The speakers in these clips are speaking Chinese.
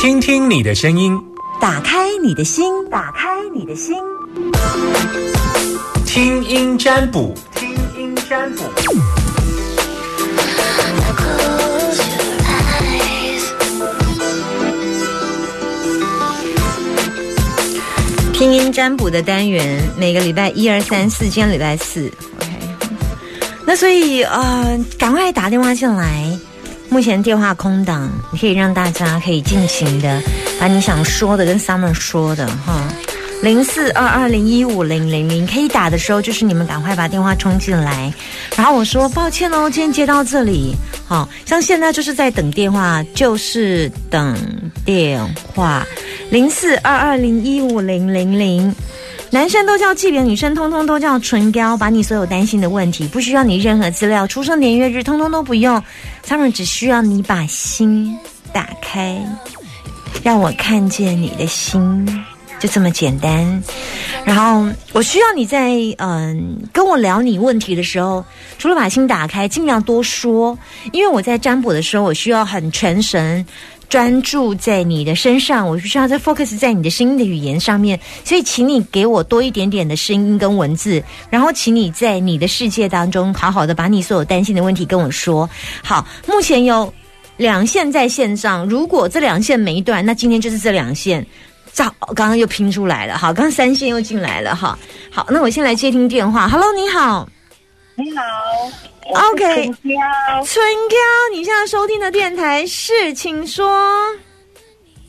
听听你的声音，打开你的心，打开你的心，听音占卜，听音占卜。听音占卜的单元，每个礼拜一二三四，今天礼拜四，OK。那所以呃，赶快打电话进来，目前电话空档，你可以让大家可以尽情的把你想说的跟 Summer 说的哈。零四二二零一五零零零可以打的时候，就是你们赶快把电话冲进来。然后我说抱歉哦，今天接到这里，好像现在就是在等电话，就是等电话。零四二二零一五零零零，男生都叫纪扁，女生通通都叫唇膏。把你所有担心的问题，不需要你任何资料，出生年月日通通都不用，Summer 只需要你把心打开，让我看见你的心。就这么简单，然后我需要你在嗯跟我聊你问题的时候，除了把心打开，尽量多说，因为我在占卜的时候，我需要很全神专注在你的身上，我需要在 focus 在你的声音的语言上面，所以请你给我多一点点的声音跟文字，然后请你在你的世界当中好好的把你所有担心的问题跟我说。好，目前有两线在线上，如果这两线没断，那今天就是这两线。早刚刚又拼出来了，好，刚刚三线又进来了，哈，好，那我先来接听电话。Hello，你好，你好，OK，春娇，春娇，你现在收听的电台是，请说。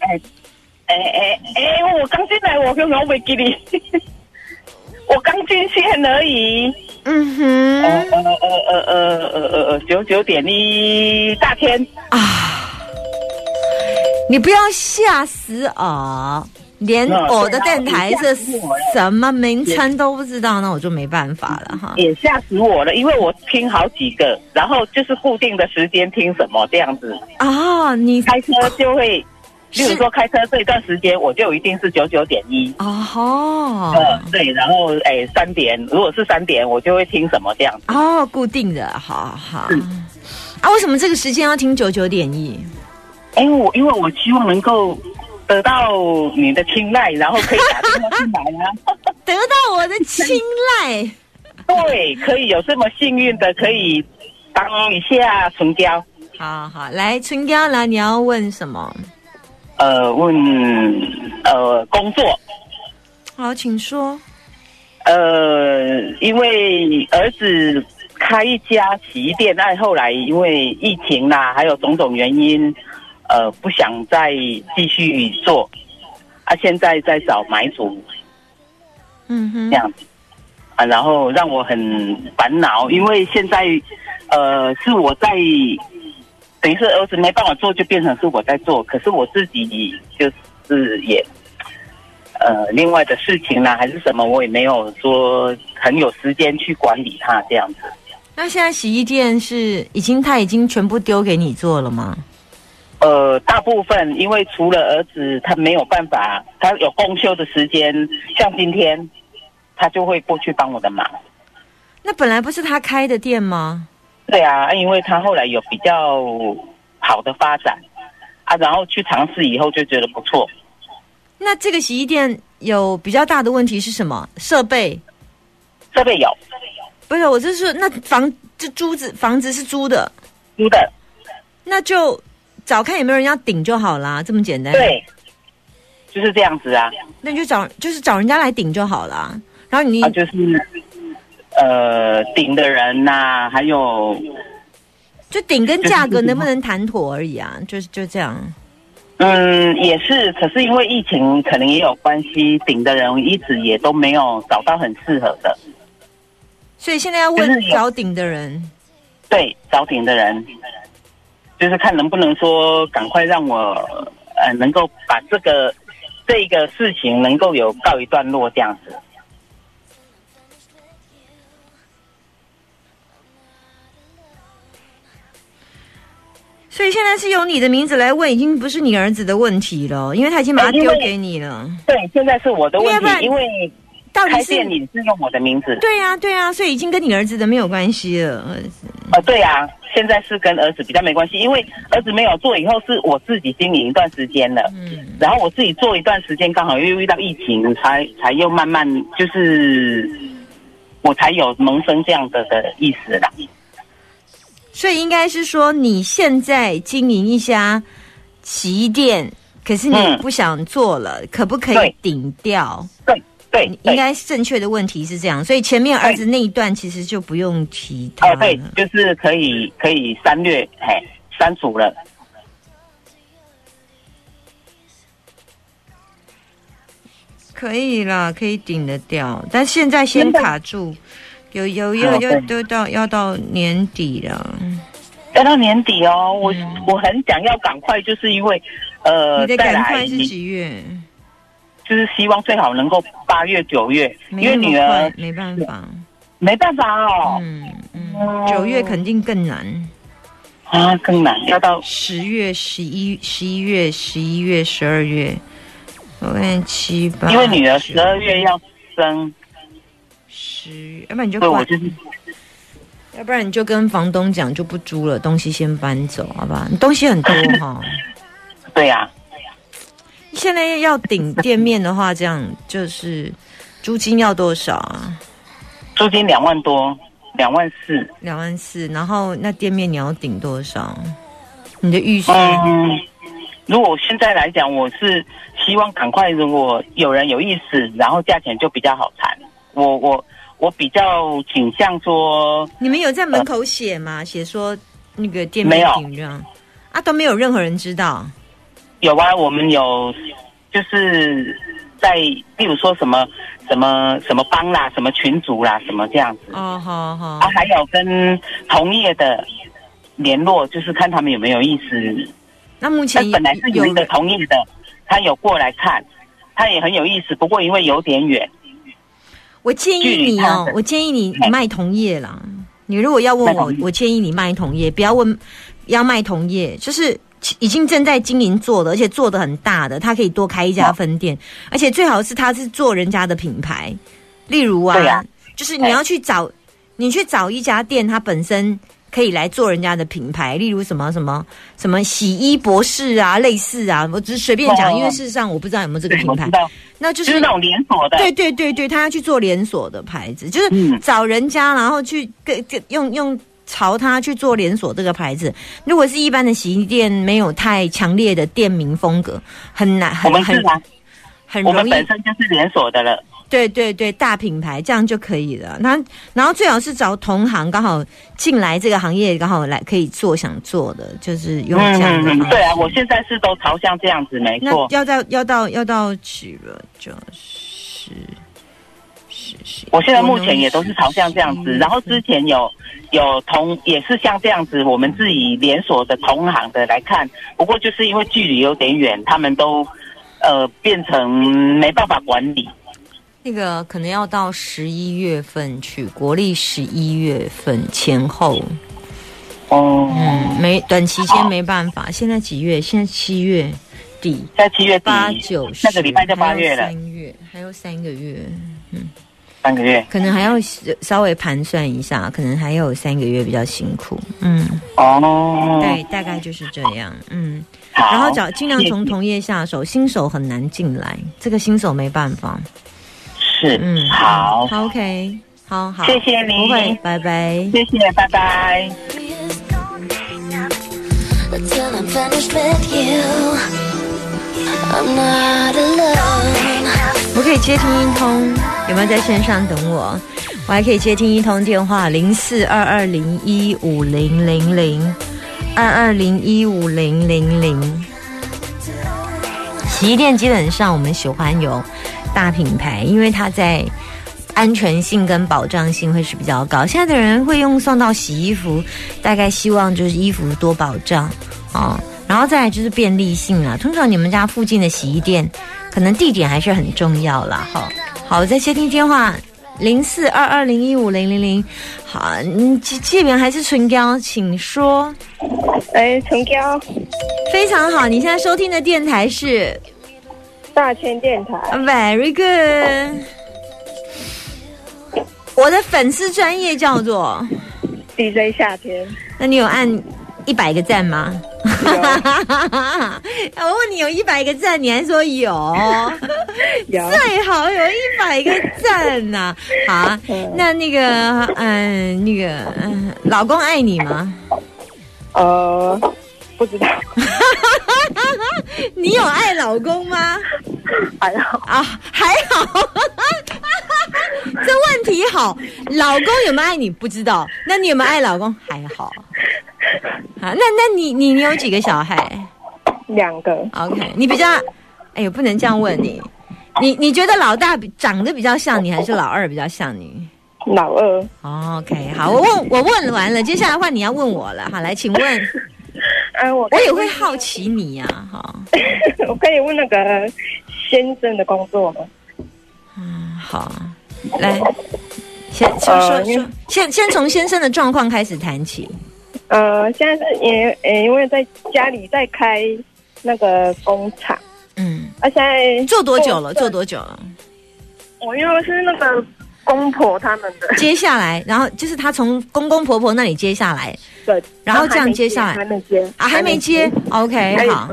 哎哎哎哎，我刚进来，我刚刚没给你，我刚进线而已。嗯哼，呃呃呃呃呃呃呃，九九点一大天啊，你不要吓死我，连我的电台是什么名称都不知道，那我就没办法了哈。也吓死我了，因为我听好几个，然后就是固定的时间听什么这样子。啊，你开车就会，例如说开车这一段时间，我就一定是九九点一。哦吼，呃，对，然后哎三点，如果是三点，我就会听什么这样子。哦，固定的，好好。啊，为什么这个时间要听九九点一？哎，我因为我希望能够得到你的青睐，然后可以打电话进来啊。得到我的青睐，对，可以有这么幸运的，可以当一下唇膏。好好，来春娇来，你要问什么？呃，问呃工作，好，请说。呃，因为儿子开一家洗衣店，但后来因为疫情啦，还有种种原因，呃，不想再继续做，啊，现在在找买主嗯哼这，样子，啊，然后让我很烦恼，因为现在呃是我在，等于是儿子没办法做，就变成是我在做，可是我自己就是也。呃，另外的事情啦，还是什么，我也没有说很有时间去管理他这样子。那现在洗衣店是已经他已经全部丢给你做了吗？呃，大部分因为除了儿子，他没有办法，他有公休的时间，像今天，他就会过去帮我的忙。那本来不是他开的店吗？对啊，因为他后来有比较好的发展啊，然后去尝试以后就觉得不错。那这个洗衣店有比较大的问题是什么？设备设备有不是，我就是那房这租子房子是租的，租的，那就找看有没有人要顶就好啦，这么简单。，对，就是这样子啊，那你就找就是找人家来顶就好啦。然后你、啊，就是呃顶的人呐、还有就顶跟价格能不能谈妥而已啊，就是就这样。嗯，也是，可是因为疫情，可能也有关系，顶的人一直也都没有找到很适合的。所以现在要问找顶的人，对，找顶的人，就是看能不能说赶快让我呃能够把这个这个事情能够有告一段落这样子。所以现在是由你的名字来问，已经不是你儿子的问题了，因为他已经把它丢给你了。对，现在是我的问题，因为开到底是你是用我的名字。对呀、对呀、所以已经跟你儿子的没有关系了。呃哦，对啊，现在是跟儿子比较没关系，因为儿子没有做以后，是我自己经营一段时间了。嗯，然后我自己做一段时间，刚好又遇到疫情，才才又慢慢就是，我才有萌生这样的的意思啦。所以应该是说你现在经营一家洗衣店，可是你嗯不想做了，可不可以对顶掉？对对应对，该正确的问题是这样，所以前面儿子那一段其实就不用提他哦对，。就是可以可以删略，嘿，删除了。可以啦，可以顶得掉，但现在先卡住，有有要要都到要到年底了。要到年底哦，我、嗯我很想要赶快，就是因为呃，你的赶快是几月？就是希望最好能够八月九月，因为女儿没办法，没办法哦，嗯嗯，九月肯定更难，啊更难，要到十月、十一、十一月、十一月、十二月，我看七八，因为女儿九十二月要生，十月，要不然你就管，所以我就是要不然你就跟房东讲就不租了，东西先搬走，好吧？你东西很多哈。对呀、现在要顶店面的话，这样就是租金要多少啊？租金两万多，两万四。两万四，然后那店面你要顶多少？你的预算？嗯，如果现在来讲，我是希望赶快，如果有人有意思，然后价钱就比较好谈。我我我比较倾向说，你们有在门口写吗？写说那个店面没有顶这样啊，都没有任何人知道。有啊，我们有就是在，例如说什么什么什么帮啦，什么群组啦，什么这样子。哦，好好啊，，还有跟同业的联络，就是看他们有没有意思。那目前本来是有一个同业的，他有过来看，他也很有意思，不过因为有点远，我建议你哦我建议你哎卖同业啦。你如果要问我我建议你卖同业，不要问要卖同业，就是已经正在经营做的，而且做的很大的，他可以多开一家哦分店，而且最好是他是做人家的品牌，例如啊，就是你要去找，你去找一家店，它本身。可以来做人家的品牌，例如什么什么什么洗衣博士啊，类似啊，我只是随便讲，哦因为事实上我不知道有没有这个，品牌。那就就是是那种连锁的，对对对对，他要去做连锁的牌子，就是嗯。找人家，然后去跟跟用用朝他去做连锁这个牌子。如果是一般的洗衣店，没有太强烈的店名风格，很难，很很容易我们本。身就是连锁的了。对对对，大品牌这样就可以了。那然后最好是找同行，刚好进来这个行业，刚好来可以做想做的，就是用这样的方式。对啊，我现在是都朝向这样子，没那错。要到要到要到几了？就是。我现在目前也都是朝向这样子，然后之前有有同也是像这样子，我们自己连锁的同行的来看，不过就是因为距离有点远，他们都呃变成没办法管理。那个可能要到十一月份去，国历十一月份前后，哦，嗯，没短期间没办法。现在几月？现在七月底，在七月底八九十，那个礼拜就八月了，三月还有三个月，三个月。可能还要稍微盘算一下，可能还有三个月比较辛苦。嗯，哦，对，大概就是这样。嗯，好，然后找尽量从同业下手，新手很难进来，这个新手没办法。是嗯，好，好，OK，好好，谢谢你不会，拜拜。谢谢，拜拜。Till I'm finished with you. I'm not alone. 我可以接听一通，有没有在线上等我？我还可以接听一通电话，零四二二零一五零零零二二零一五零零零。洗衣店基本上我们喜欢有大品牌，因为它在安全性跟保障性会是比较高。现在的人会用送到洗衣服，大概希望就是衣服多保障哦。然后再来就是便利性啊，通常你们家附近的洗衣店，可能地点还是很重要啦。哈，好，我再接听电话。零四二二零一五零零零，好，嗯，这这边还是纯标，请说。哎，唇膏，非常好，你现在收听的电台是大千电台。Very good。我的粉丝专业叫做，DJ 夏天，那你有按一百个赞吗？我问你有一百个赞，你还说有，有最好有一百个赞呐、好啊，那那个嗯，那个嗯，老公爱你吗？呃，不知道，你有爱老公吗？还好，啊，还好。这问题好，老公有没有爱你不知道，那你有没有爱老公？还好。好，那那你你你有几个小孩两个，？OK，你比较，哎呦，不能这样问你。你你觉得老大比长得比较像你，还是老二比较像你老二，哦？OK，好，我问我问完了，接下来话你要问我了。好，来，请问，呃，我我也会好奇你呀、哈。我可以问那个先生的工作吗？嗯，好，来，先说说呃说，先先从先生的状况开始谈起。呃，现在是因呃，因为在家里在开那个工厂，嗯，啊，现在做多久了？做多？久了？我因为是那个公婆他们的，接下来，然后就是他从公公婆婆那里接下来对，然后这样接下来还没接啊，还没接。OK，好，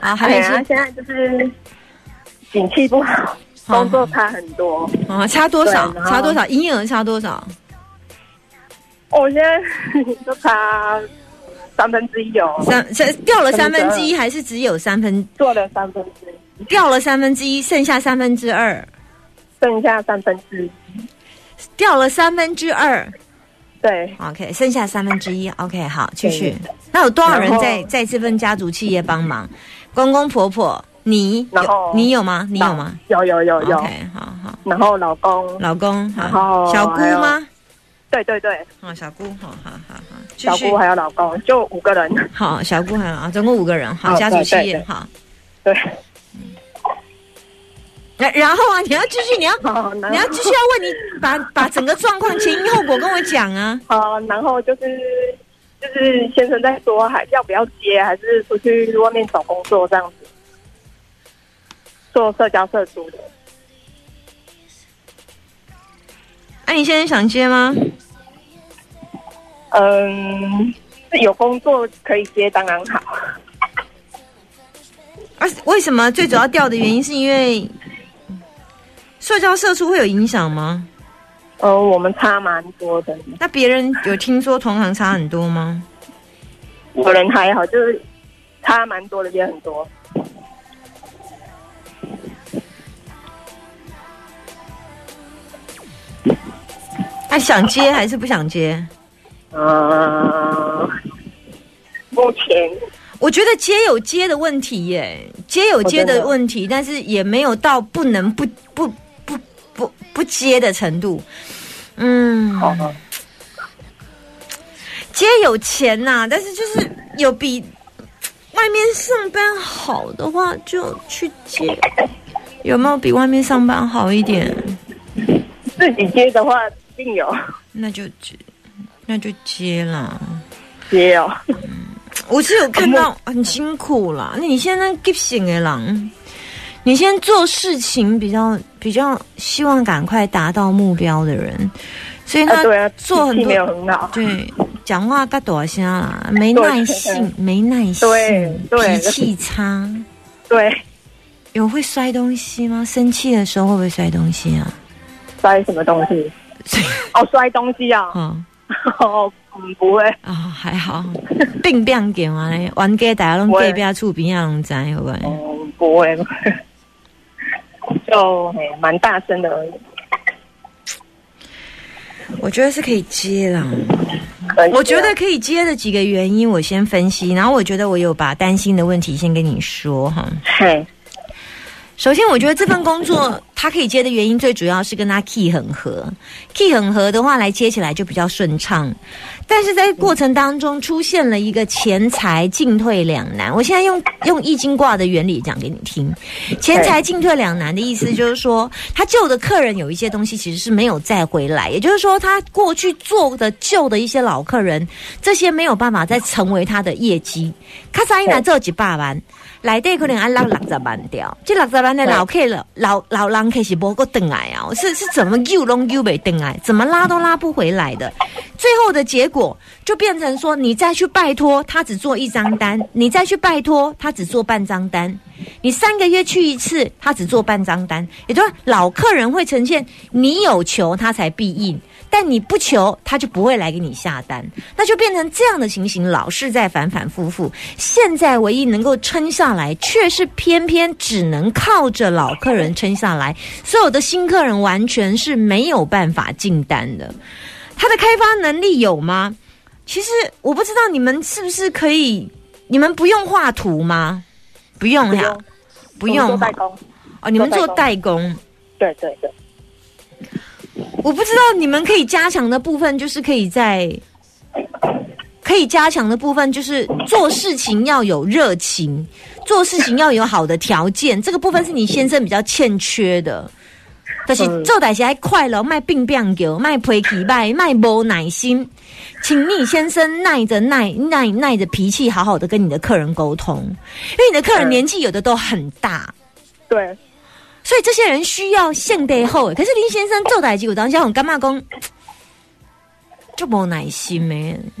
啊，还没接，现在就是景气不好，工作差很多。啊，差多少？差多少？营业额差多少？我现在 就差三分之一哦，三，三掉了三分之一，还是只有三分？做了三分之一，掉了三分之一，剩下三分之二，剩下三分之一。掉了三分之二。对，OK，剩下三分之一。OK，好，继续。那有多少人在在这份家族企业帮忙？公公婆婆，你有然后你有吗？你有吗有有有有。？OK，好好。然后老公，老公，然好，后小姑吗？对对对，哦，小姑，好好好好，小姑还有老公，就五个人。好，小姑还有啊，总共五个人，好，哦家族企业好。对，然然后啊，你要继续，你要 你要继续要问你把把整个状况前因后果跟我讲啊。好，然后就是就是先生在说，还要不要接，还是出去外面找工作这样子，做社交社畜的。哎、你现在想接吗？嗯，有工作可以接，当然好。啊，为什么最主要掉的原因是因为社交社畜会有影响吗？呃，我们差蛮多的，那别人有听说同行差很多吗？有人还好，就是差蛮多的，也很多。他想接还是不想接？嗯，目前我觉得接有接的问题耶，接有接的问题，但是也没有到不能不不不不不接的程度。嗯，好，接有钱呐、但是就是有比外面上班好的话，就去接。有没有比外面上班好一点？自己接的话一定有那就接，那就接啦。接哦。嗯我是有看到很辛苦啦。那你现在急醒的狼，你现在做事情比较比较希望赶快达到目标的人，所以他啊，对啊，做很多很好。对讲话嘎多声啦，没耐性，没耐性，对对脾气差。对，有会摔东西吗？生气的时候会不会摔东西啊？摔什么东西？哦，摔东西啊？哦哦，嗯，不会。啊、还好，病病给完嘞，玩家大家拢隔壁厝边啊拢知，会不会？嗯，不会，就蛮大声的而已。我觉得是可以接啦。我觉得可以接的几个原因，我先分析，然后我觉得我有把担心的问题先跟你说哈。嘿，首先，我觉得这份工作他可以接的原因，最主要是跟他 key 很合，key 很合的话，来接起来就比较顺畅。但是在过程当中出现了一个钱财进退两难。我现在用用易经卦的原理讲给你听，钱财进退两难的意思就是说，他旧的客人有一些东西其实是没有再回来，也就是说，他过去做的旧的一些老客人，这些没有办法再成为他的业绩。卡萨伊拿这几百万。内底可能要拉六十万条，这六十万的老客了，老老人客是无个等来啊，是是怎么救拢救袂等来，怎么拉都拉不回来的。最后的结果就变成说，你再去拜托他只做一张单，你再去拜托他只做半张单，你三个月去一次，他只做半张单，也就是老客人会呈现你有求他才必应。但你不求，他就不会来给你下单，那就变成这样的情形，老是在反反复复。现在唯一能够撑下来，却是偏偏只能靠着老客人撑下来，所有的新客人完全是没有办法进单的。他的开发能力有吗？其实我不知道你们是不是可以，你们不用画图吗？不用呀，不用做代工。哦，你们做做代工。对对对，我不知道你们可以加强的部分，就是可以在可以加强的部分，就是做事情要有热情，做事情要有好的条件。这个部分是你先生比较欠缺的。但是嗯。做代志还快乐，卖病病叫，卖脾气卖卖无耐心，请你先生耐着耐耐耐着脾气，好好的跟你的客人沟通，因为你的客人嗯。年纪有的都很大，对，所以这些人需要现代后。可是林先生做代志有当下我干嘛讲，就无耐心的。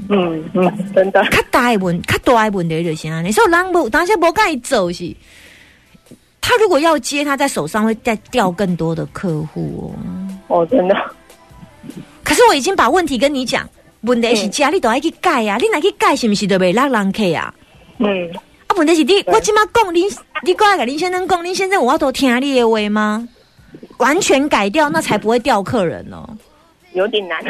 嗯嗯，真的，较大的问，较大的问题就是安尼，所以人无当时无甲伊做是，他如果要接，他在手上会再掉更多的客户哦。哦，真的，可是我已经把问题跟你讲，问题是家你都要去改啊，你若去改是不是就袂落人客啊？嗯，啊，问题是你，我即马讲你，你过来给林先生讲，林先生，我要都听你的话吗？完全改掉，那才不会掉客人哦。有点难。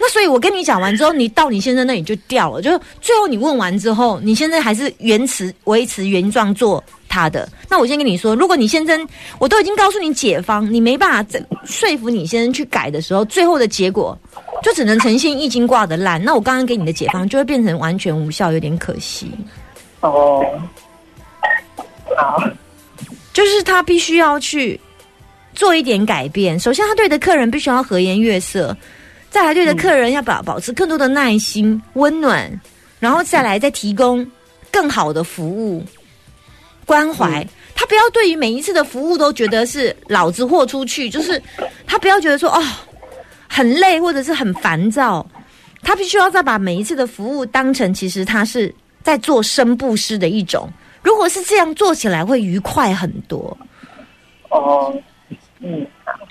那所以，我跟你讲完之后，你到你先生那里就掉了。就最后你问完之后，你现在还是原持维持原状做他的。那我先跟你说，如果你先生我都已经告诉你解方，你没办法再说服你先生去改的时候，最后的结果就只能呈现易经挂的烂。那我刚刚给你的解方就会变成完全无效，有点可惜。哦，好，就是他必须要去做一点改变。首先，他对的客人必须要和颜悦色；再来，对的客人要保保持更多的耐心、温暖，然后再来再提供更好的服务、关怀。他不要对于每一次的服务都觉得是老子豁出去，就是他不要觉得说哦很累或者是很烦躁。他必须要再把每一次的服务当成其实他是在做生布施的一种。如果是这样做起来，会愉快很多。哦，嗯，好，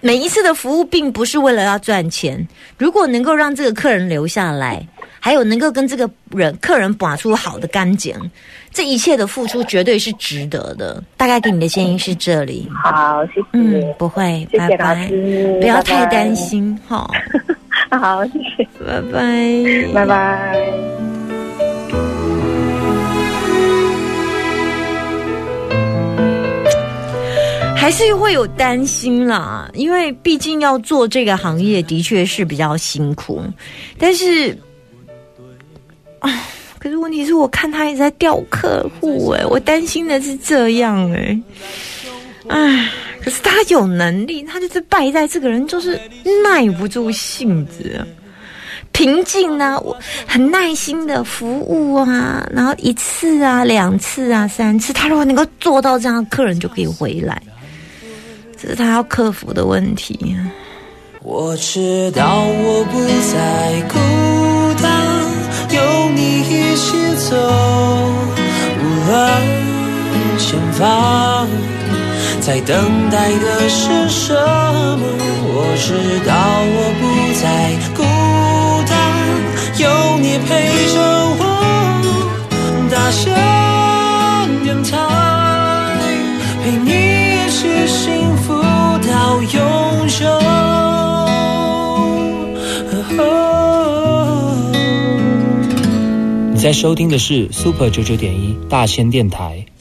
每一次的服务并不是为了要赚钱，如果能够让这个客人留下来，还有能够跟这个人客人把出好的干净，这一切的付出绝对是值得的。大概给你的建议是这里，好，谢谢，嗯，不会，谢谢老拜。拜，师，不要太担，心哈，好，谢谢，拜拜，拜拜。还是会有担心啦，因为毕竟要做这个行业的确是比较辛苦，但是啊，可是问题是我看他一直在掉客户哎、我担心的是这样哎、唉，可是他有能力，他就是败在这个人就是耐不住性子、啊。平静啊，我很耐心的服务啊，然后一次啊、两次啊、三次，他如果能够做到这样，客人就可以回来。这是他要克服的问题。我知道我不再孤单，有你一起走，无论前方在等待的是什么。我知道我不再孤单，有你陪着我，大象电台陪你一起幸福到永久。你在收听的是 Super 九九点一大千电台。